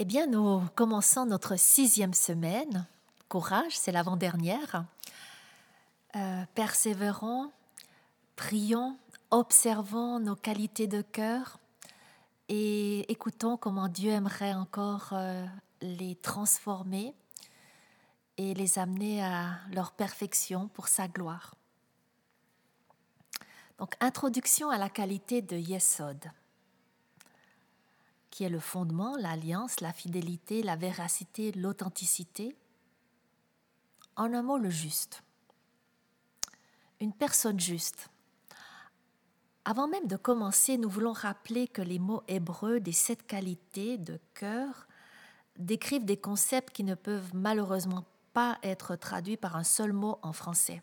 Eh bien, nous commençons notre sixième semaine. Courage, c'est l'avant-dernière. Euh, persévérons, prions, observons nos qualités de cœur et écoutons comment Dieu aimerait encore euh, les transformer et les amener à leur perfection pour sa gloire. Donc, introduction à la qualité de Yesod qui est le fondement, l'alliance, la fidélité, la véracité, l'authenticité. En un mot, le juste. Une personne juste. Avant même de commencer, nous voulons rappeler que les mots hébreux des sept qualités de cœur décrivent des concepts qui ne peuvent malheureusement pas être traduits par un seul mot en français.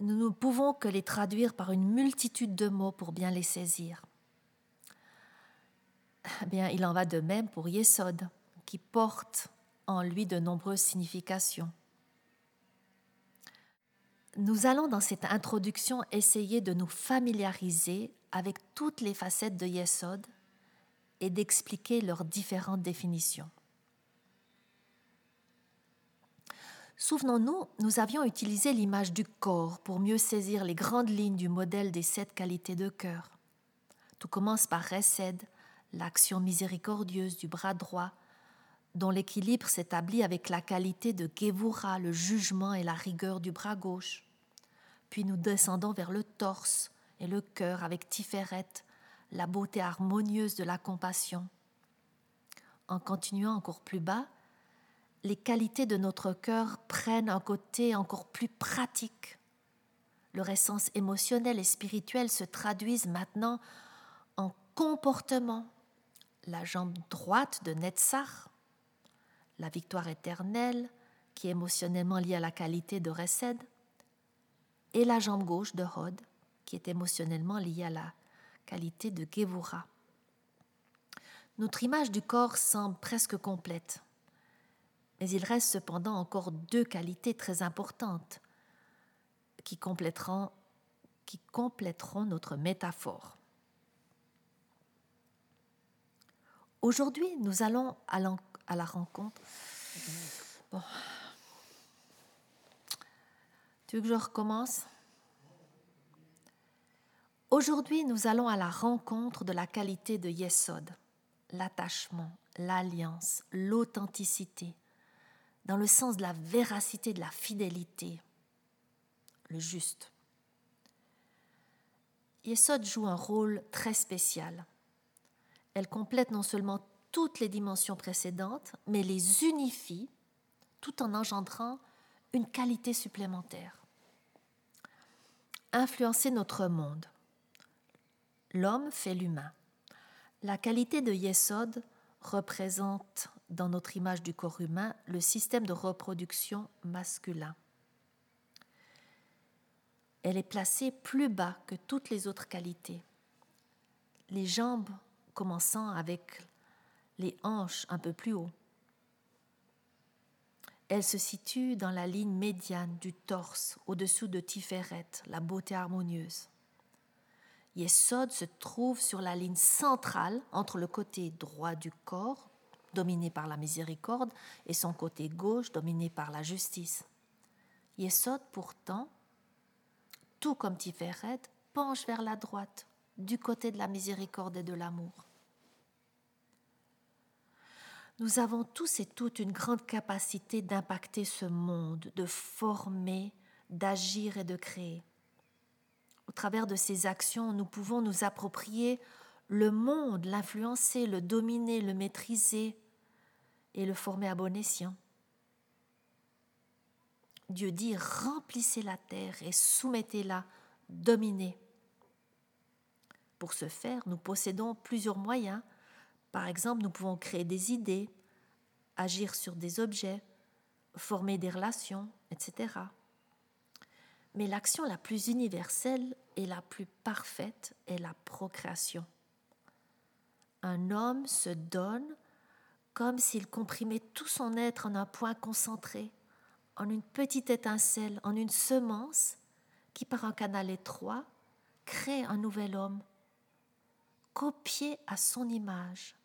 Nous ne pouvons que les traduire par une multitude de mots pour bien les saisir. Eh bien, il en va de même pour Yesod, qui porte en lui de nombreuses significations. Nous allons dans cette introduction essayer de nous familiariser avec toutes les facettes de Yesod et d'expliquer leurs différentes définitions. Souvenons-nous, nous avions utilisé l'image du corps pour mieux saisir les grandes lignes du modèle des sept qualités de cœur. Tout commence par Resed, l'action miséricordieuse du bras droit, dont l'équilibre s'établit avec la qualité de Gevura, le jugement et la rigueur du bras gauche. Puis nous descendons vers le torse et le cœur avec Tiferet, la beauté harmonieuse de la compassion. En continuant encore plus bas, les qualités de notre cœur prennent un côté encore plus pratique. Leur essence émotionnelle et spirituelle se traduisent maintenant en comportement la jambe droite de Netzach, la victoire éternelle, qui est émotionnellement liée à la qualité de Resed, et la jambe gauche de Hod, qui est émotionnellement liée à la qualité de Gevura. Notre image du corps semble presque complète, mais il reste cependant encore deux qualités très importantes qui qui compléteront notre métaphore. Aujourd'hui, nous allons à, la rencontre. Tu veux que je recommence? Aujourd'hui, nous allons à la rencontre de la qualité de Yesod, l'attachement, l'alliance, l'authenticité, dans le sens de la véracité, de la fidélité, le juste. Yesod joue un rôle très spécial. Elle complète non seulement toutes les dimensions précédentes, mais les unifie tout en engendrant une qualité supplémentaire. Influencer notre monde. L'homme fait l'humain. La qualité de Yesod représente dans notre image du corps humain le système de reproduction masculin. Elle est placée plus bas que toutes les autres qualités. Les jambes commençant avec les hanches un peu plus haut. Elle se situe dans la ligne médiane du torse, au-dessous de Tiferet, la beauté harmonieuse. Yesod se trouve sur la ligne centrale entre le côté droit du corps, dominé par la miséricorde, et son côté gauche, dominé par la justice. Yesod, pourtant, tout comme Tiferet, penche vers la droite, du côté de la miséricorde et de l'amour. Nous avons tous et toutes une grande capacité d'impacter ce monde, de former, d'agir et de créer. Au travers de ces actions, nous pouvons nous approprier le monde, l'influencer, le dominer, le maîtriser et le former à bon escient. Dieu dit, remplissez la terre et soumettez-la, dominez. Pour ce faire, nous possédons plusieurs moyens. Par exemple, nous pouvons créer des idées, agir sur des objets, former des relations, etc. Mais l'action la plus universelle et la plus parfaite est la procréation. Un homme se donne comme s'il comprimait tout son être en un point concentré, en une petite étincelle, en une semence qui, par un canal étroit, crée un nouvel homme copié à son image,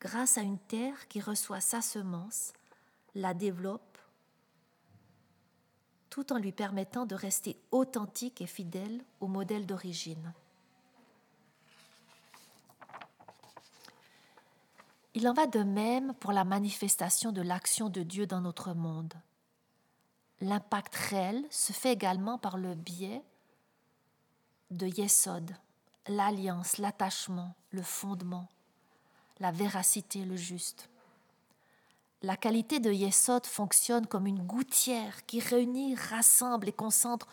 grâce à une terre qui reçoit sa semence, la développe, tout en lui permettant de rester authentique et fidèle au modèle d'origine. Il en va de même pour la manifestation de l'action de Dieu dans notre monde. L'impact réel se fait également par le biais de Yesod, l'alliance, l'attachement, le fondement, la véracité, le juste. La qualité de Yesod fonctionne comme une gouttière qui réunit, rassemble et concentre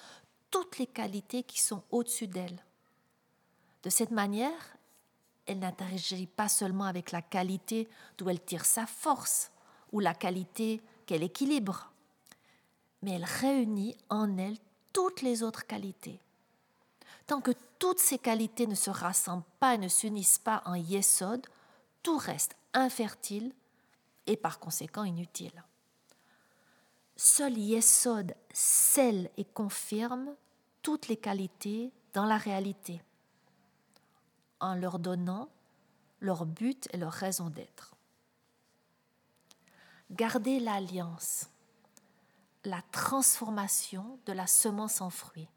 toutes les qualités qui sont au-dessus d'elle. De cette manière, elle n'interagit pas seulement avec la qualité d'où elle tire sa force ou la qualité qu'elle équilibre, mais elle réunit en elle toutes les autres qualités. Tant que toutes ces qualités ne se rassemblent pas et ne s'unissent pas en Yesod, tout reste infertile et par conséquent inutile. Seul Yesod scelle et confirme toutes les qualités dans la réalité en leur donnant leur but et leur raison d'être. Garder l'alliance, la transformation de la semence en fruit.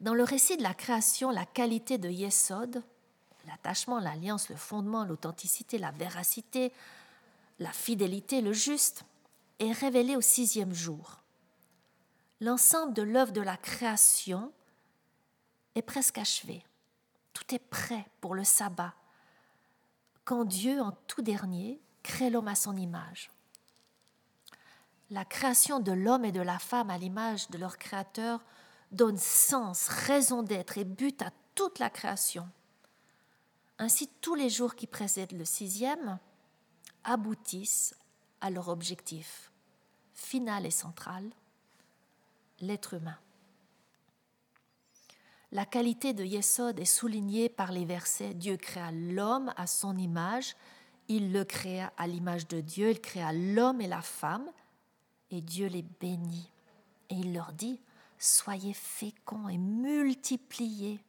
Dans le récit de la création, la qualité de Yesod, l'attachement, l'alliance, le fondement, l'authenticité, la véracité, la fidélité, le juste, est révélée au sixième jour. L'ensemble de l'œuvre de la création est presque achevé. Tout est prêt pour le sabbat, quand Dieu, en tout dernier, crée l'homme à son image. La création de l'homme et de la femme à l'image de leur Créateur donne sens, raison d'être et but à toute la création. Ainsi, tous les jours qui précèdent le sixième aboutissent à leur objectif final et central, l'être humain. La qualité de Yesod est soulignée par les versets Dieu créa l'homme à son image, il le créa à l'image de Dieu, il créa l'homme et la femme, et Dieu les bénit. Et il leur dit, soyez féconds et multipliez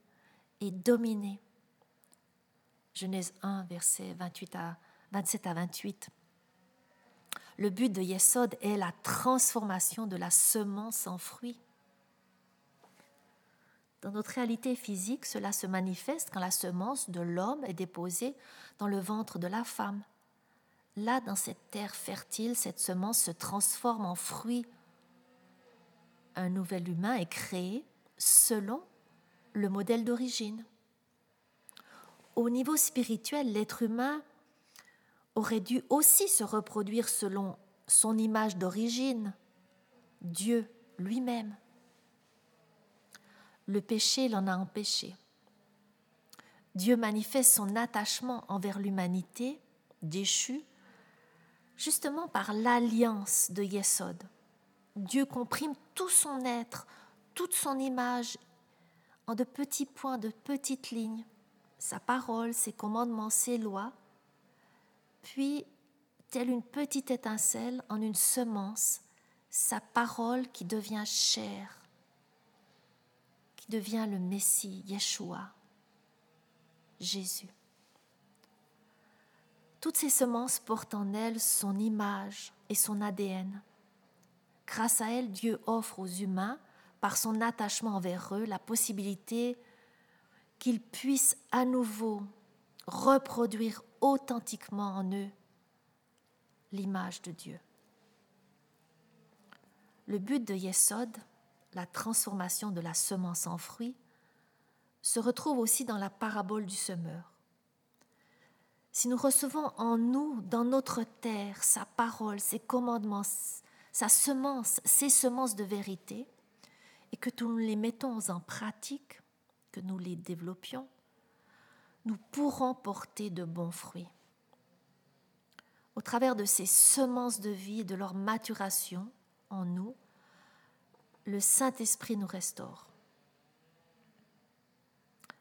et dominez. Genèse 1, versets 28 à, 27 à 28. Le but de Yesod est la transformation de la semence en fruit. Dans notre réalité physique, cela se manifeste quand la semence de l'homme est déposée dans le ventre de la femme. Là, dans cette terre fertile, cette semence se transforme en fruit. Un nouvel humain est créé selon le modèle d'origine. Au niveau spirituel, l'être humain aurait dû aussi se reproduire selon son image d'origine, Dieu lui-même le péché l'en a empêché. Dieu manifeste son attachement envers l'humanité déchue justement par l'alliance de Yesod. Dieu comprime tout son être, toute son image en de petits points, de petites lignes, sa parole, ses commandements, ses lois, puis, telle une petite étincelle en une semence, sa parole qui devient chair, devient le Messie, Yeshua, Jésus. Toutes ces semences portent en elles son image et son ADN. Grâce à elles, Dieu offre aux humains, par son attachement envers eux, la possibilité qu'ils puissent à nouveau reproduire authentiquement en eux l'image de Dieu. Le but de Yesod, la transformation de la semence en fruit, se retrouve aussi dans la parabole du semeur. Si nous recevons en nous, dans notre terre, sa parole, ses commandements, sa semence, ses semences de vérité, et que nous les mettons en pratique, que nous les développions, nous pourrons porter de bons fruits. Au travers de ces semences de vie et de leur maturation en nous, le Saint-Esprit nous restaure.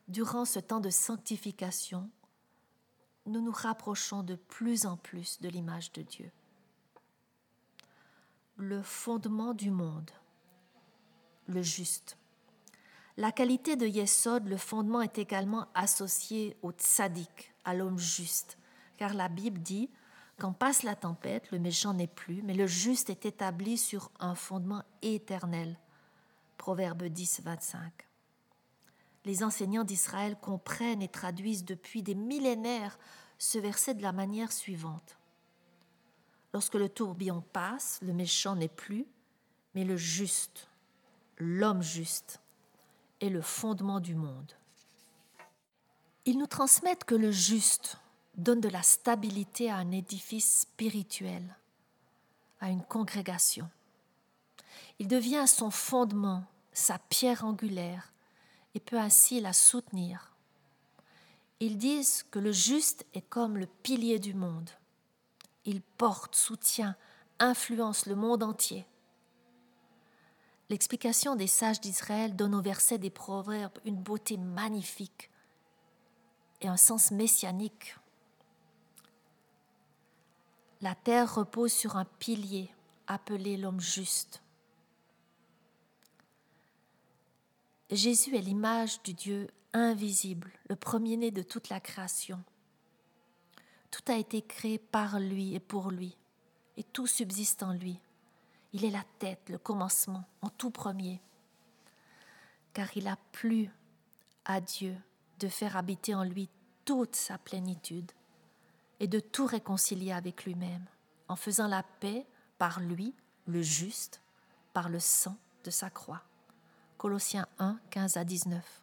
Durant ce temps de sanctification, nous nous rapprochons de plus en plus de l'image de Dieu. Le fondement du monde, le juste, La qualité de Yesod, le fondement, est également associé au tzaddik, à l'homme juste, car la Bible dit quand passe la tempête, le méchant n'est plus, mais le juste est établi sur un fondement éternel. Proverbe 10, 25. Les enseignants d'Israël comprennent et traduisent depuis des millénaires ce verset de la manière suivante. Lorsque le tourbillon passe, le méchant n'est plus, mais le juste, l'homme juste, est le fondement du monde. Ils nous transmettent que le juste donne de la stabilité à un édifice spirituel, à une congrégation. Il devient son fondement, sa pierre angulaire, et peut ainsi la soutenir. Ils disent que le juste est comme le pilier du monde. Il porte, soutient, influence le monde entier. L'explication des sages d'Israël donne au verset des proverbes une beauté magnifique et un sens messianique. La terre repose sur un pilier appelé l'homme juste. Jésus est l'image du Dieu invisible, le premier-né de toute la création. Tout a été créé par lui et pour lui, et tout subsiste en lui. Il est la tête, le commencement, en tout premier. Car il a plu à Dieu de faire habiter en lui toute sa plénitude et de tout réconcilier avec lui-même, en faisant la paix par lui, le juste, par le sang de sa croix. Colossiens 1, 15 à 19.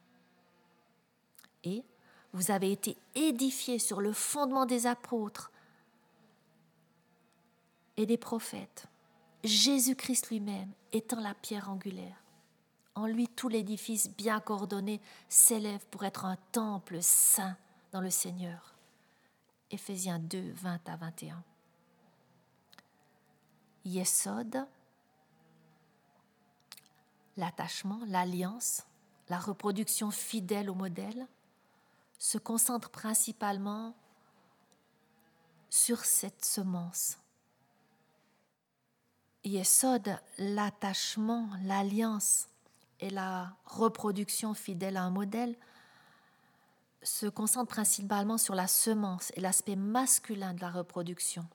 Et vous avez été édifiés sur le fondement des apôtres et des prophètes, Jésus-Christ lui-même étant la pierre angulaire. En lui, tout l'édifice bien coordonné s'élève pour être un temple saint dans le Seigneur. Éphésiens 2, 20 à 21. Yesod, l'attachement, l'alliance, la reproduction fidèle au modèle, se concentre principalement sur cette semence Yesod, l'attachement, l'alliance et la reproduction fidèle à un modèle se concentrent principalement sur la semence et l'aspect masculin de la reproduction.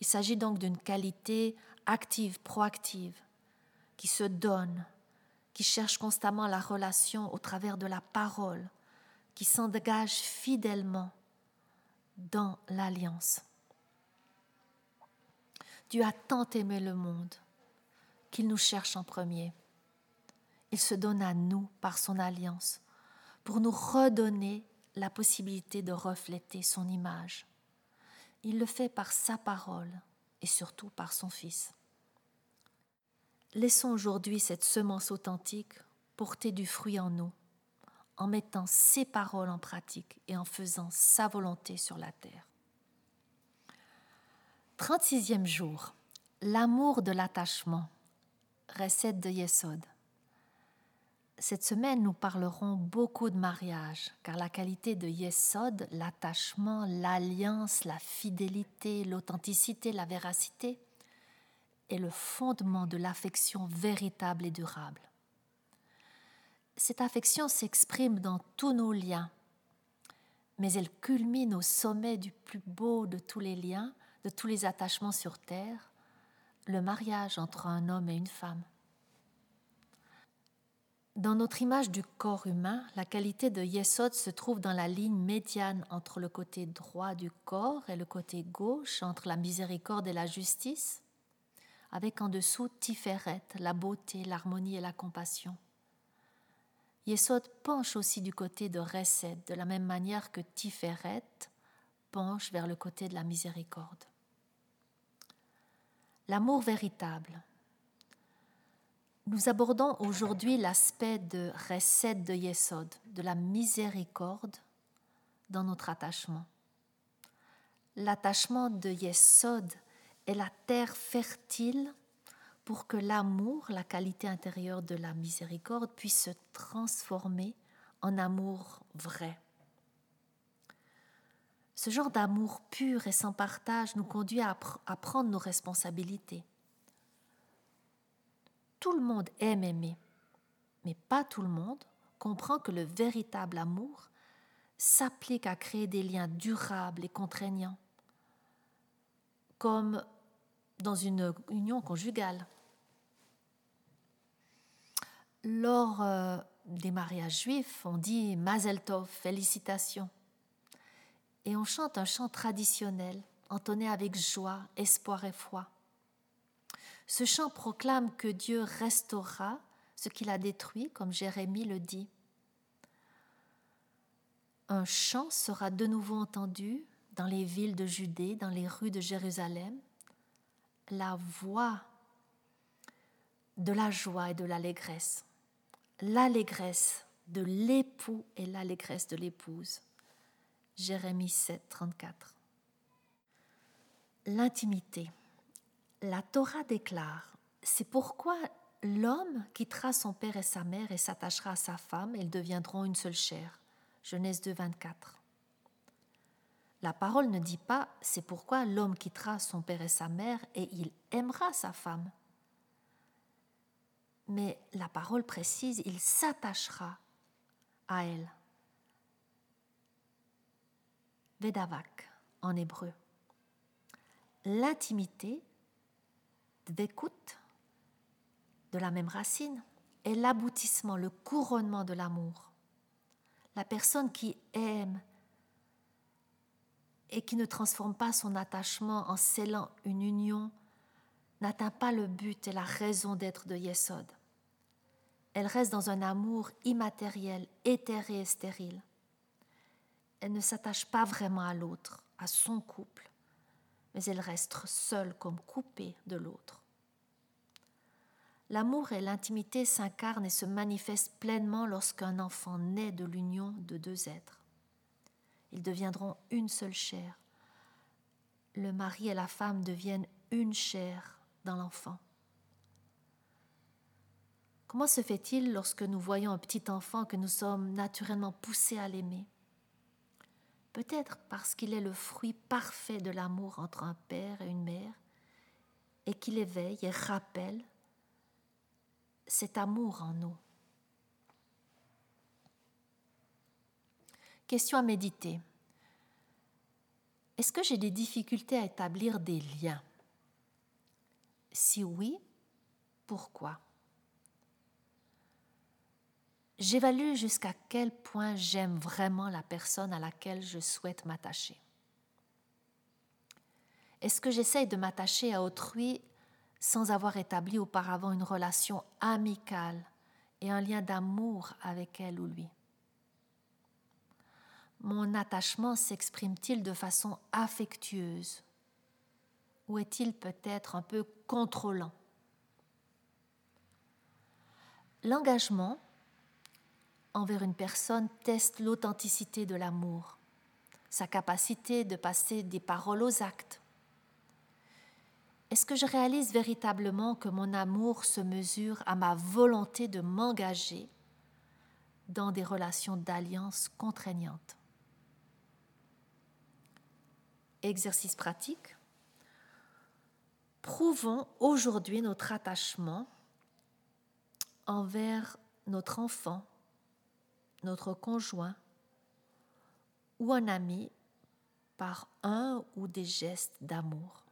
Il s'agit donc d'une qualité active, proactive, qui se donne, qui cherche constamment la relation au travers de la parole, qui s'engage fidèlement dans l'alliance. Dieu a tant aimé le monde qu'il nous cherche en premier. Il se donne à nous par son alliance pour nous redonner la possibilité de refléter son image. Il le fait par sa parole et surtout par son Fils. Laissons aujourd'hui cette semence authentique porter du fruit en nous, en mettant ses paroles en pratique et en faisant sa volonté sur la terre. 36e jour. L'amour de l'attachement. Recette de Yesod. Cette semaine, nous parlerons beaucoup de mariage, car la qualité de Yesod, l'attachement, l'alliance, la fidélité, l'authenticité, la véracité, est le fondement de l'affection véritable et durable. Cette affection s'exprime dans tous nos liens, mais elle culmine au sommet du plus beau de tous les liens, de tous les attachements sur Terre, le mariage entre un homme et une femme. Dans notre image du corps humain, la qualité de Yesod se trouve dans la ligne médiane entre le côté droit du corps et le côté gauche, entre la miséricorde et la justice, avec en dessous Tiferet, la beauté, l'harmonie et la compassion. Yesod penche aussi du côté de Resed, de la même manière que Tiferet penche vers le côté de la miséricorde. L'amour véritable. Nous abordons aujourd'hui l'aspect de recette de Yesod, de la miséricorde dans notre attachement. L'attachement de Yesod est la terre fertile pour que l'amour, la qualité intérieure de la miséricorde, puisse se transformer en amour vrai. Ce genre d'amour pur et sans partage nous conduit à, prendre nos responsabilités. Tout le monde aime aimer, mais pas tout le monde comprend que le véritable amour s'applique à créer des liens durables et contraignants, comme dans une union conjugale. Lors euh, des mariages juifs, on dit Mazel Tov, félicitations. Et on chante un chant traditionnel, entonné avec joie, espoir et foi. Ce chant proclame que Dieu restaurera ce qu'il a détruit, comme Jérémie le dit. Un chant sera de nouveau entendu dans les villes de Judée, dans les rues de Jérusalem. La voix de la joie et de l'allégresse. L'allégresse de l'époux et l'allégresse de l'épouse. Jérémie 7, 34. L'intimité. La Torah déclare C'est pourquoi l'homme quittera son père et sa mère et s'attachera à sa femme, et ils deviendront une seule chair. Genèse 2, 24. La parole ne dit pas C'est pourquoi l'homme quittera son père et sa mère et il aimera sa femme. Mais la parole précise Il s'attachera à elle. Vedavak en hébreu. L'intimité d'écoute de la même racine est l'aboutissement, le couronnement de l'amour. La personne qui aime et qui ne transforme pas son attachement en scellant une union n'atteint pas le but et la raison d'être de Yesod. Elle reste dans un amour immatériel, éthéré et stérile. Elle ne s'attache pas vraiment à l'autre, à son couple, mais elle reste seule comme coupée de l'autre. L'amour et l'intimité s'incarnent et se manifestent pleinement lorsqu'un enfant naît de l'union de deux êtres. Ils deviendront une seule chair. Le mari et la femme deviennent une chair dans l'enfant. Comment se fait-il lorsque nous voyons un petit enfant que nous sommes naturellement poussés à l'aimer? Peut-être parce qu'il est le fruit parfait de l'amour entre un père et une mère et qu'il éveille et rappelle cet amour en nous. Question à méditer. Est-ce que j'ai des difficultés à établir des liens? Si oui, pourquoi? J'évalue jusqu'à quel point j'aime vraiment la personne à laquelle je souhaite m'attacher. Est-ce que j'essaye de m'attacher à autrui sans avoir établi auparavant une relation amicale et un lien d'amour avec elle ou lui? Mon attachement s'exprime-t-il de façon affectueuse ou est-il peut-être un peu contrôlant? L'engagement envers une personne teste l'authenticité de l'amour, sa capacité de passer des paroles aux actes est-ce que je réalise véritablement que mon amour se mesure à ma volonté de m'engager dans des relations d'alliance contraignantes? Exercice pratique. Prouvons aujourd'hui notre attachement envers notre enfant, notre conjoint ou un ami par un ou des gestes d'amour.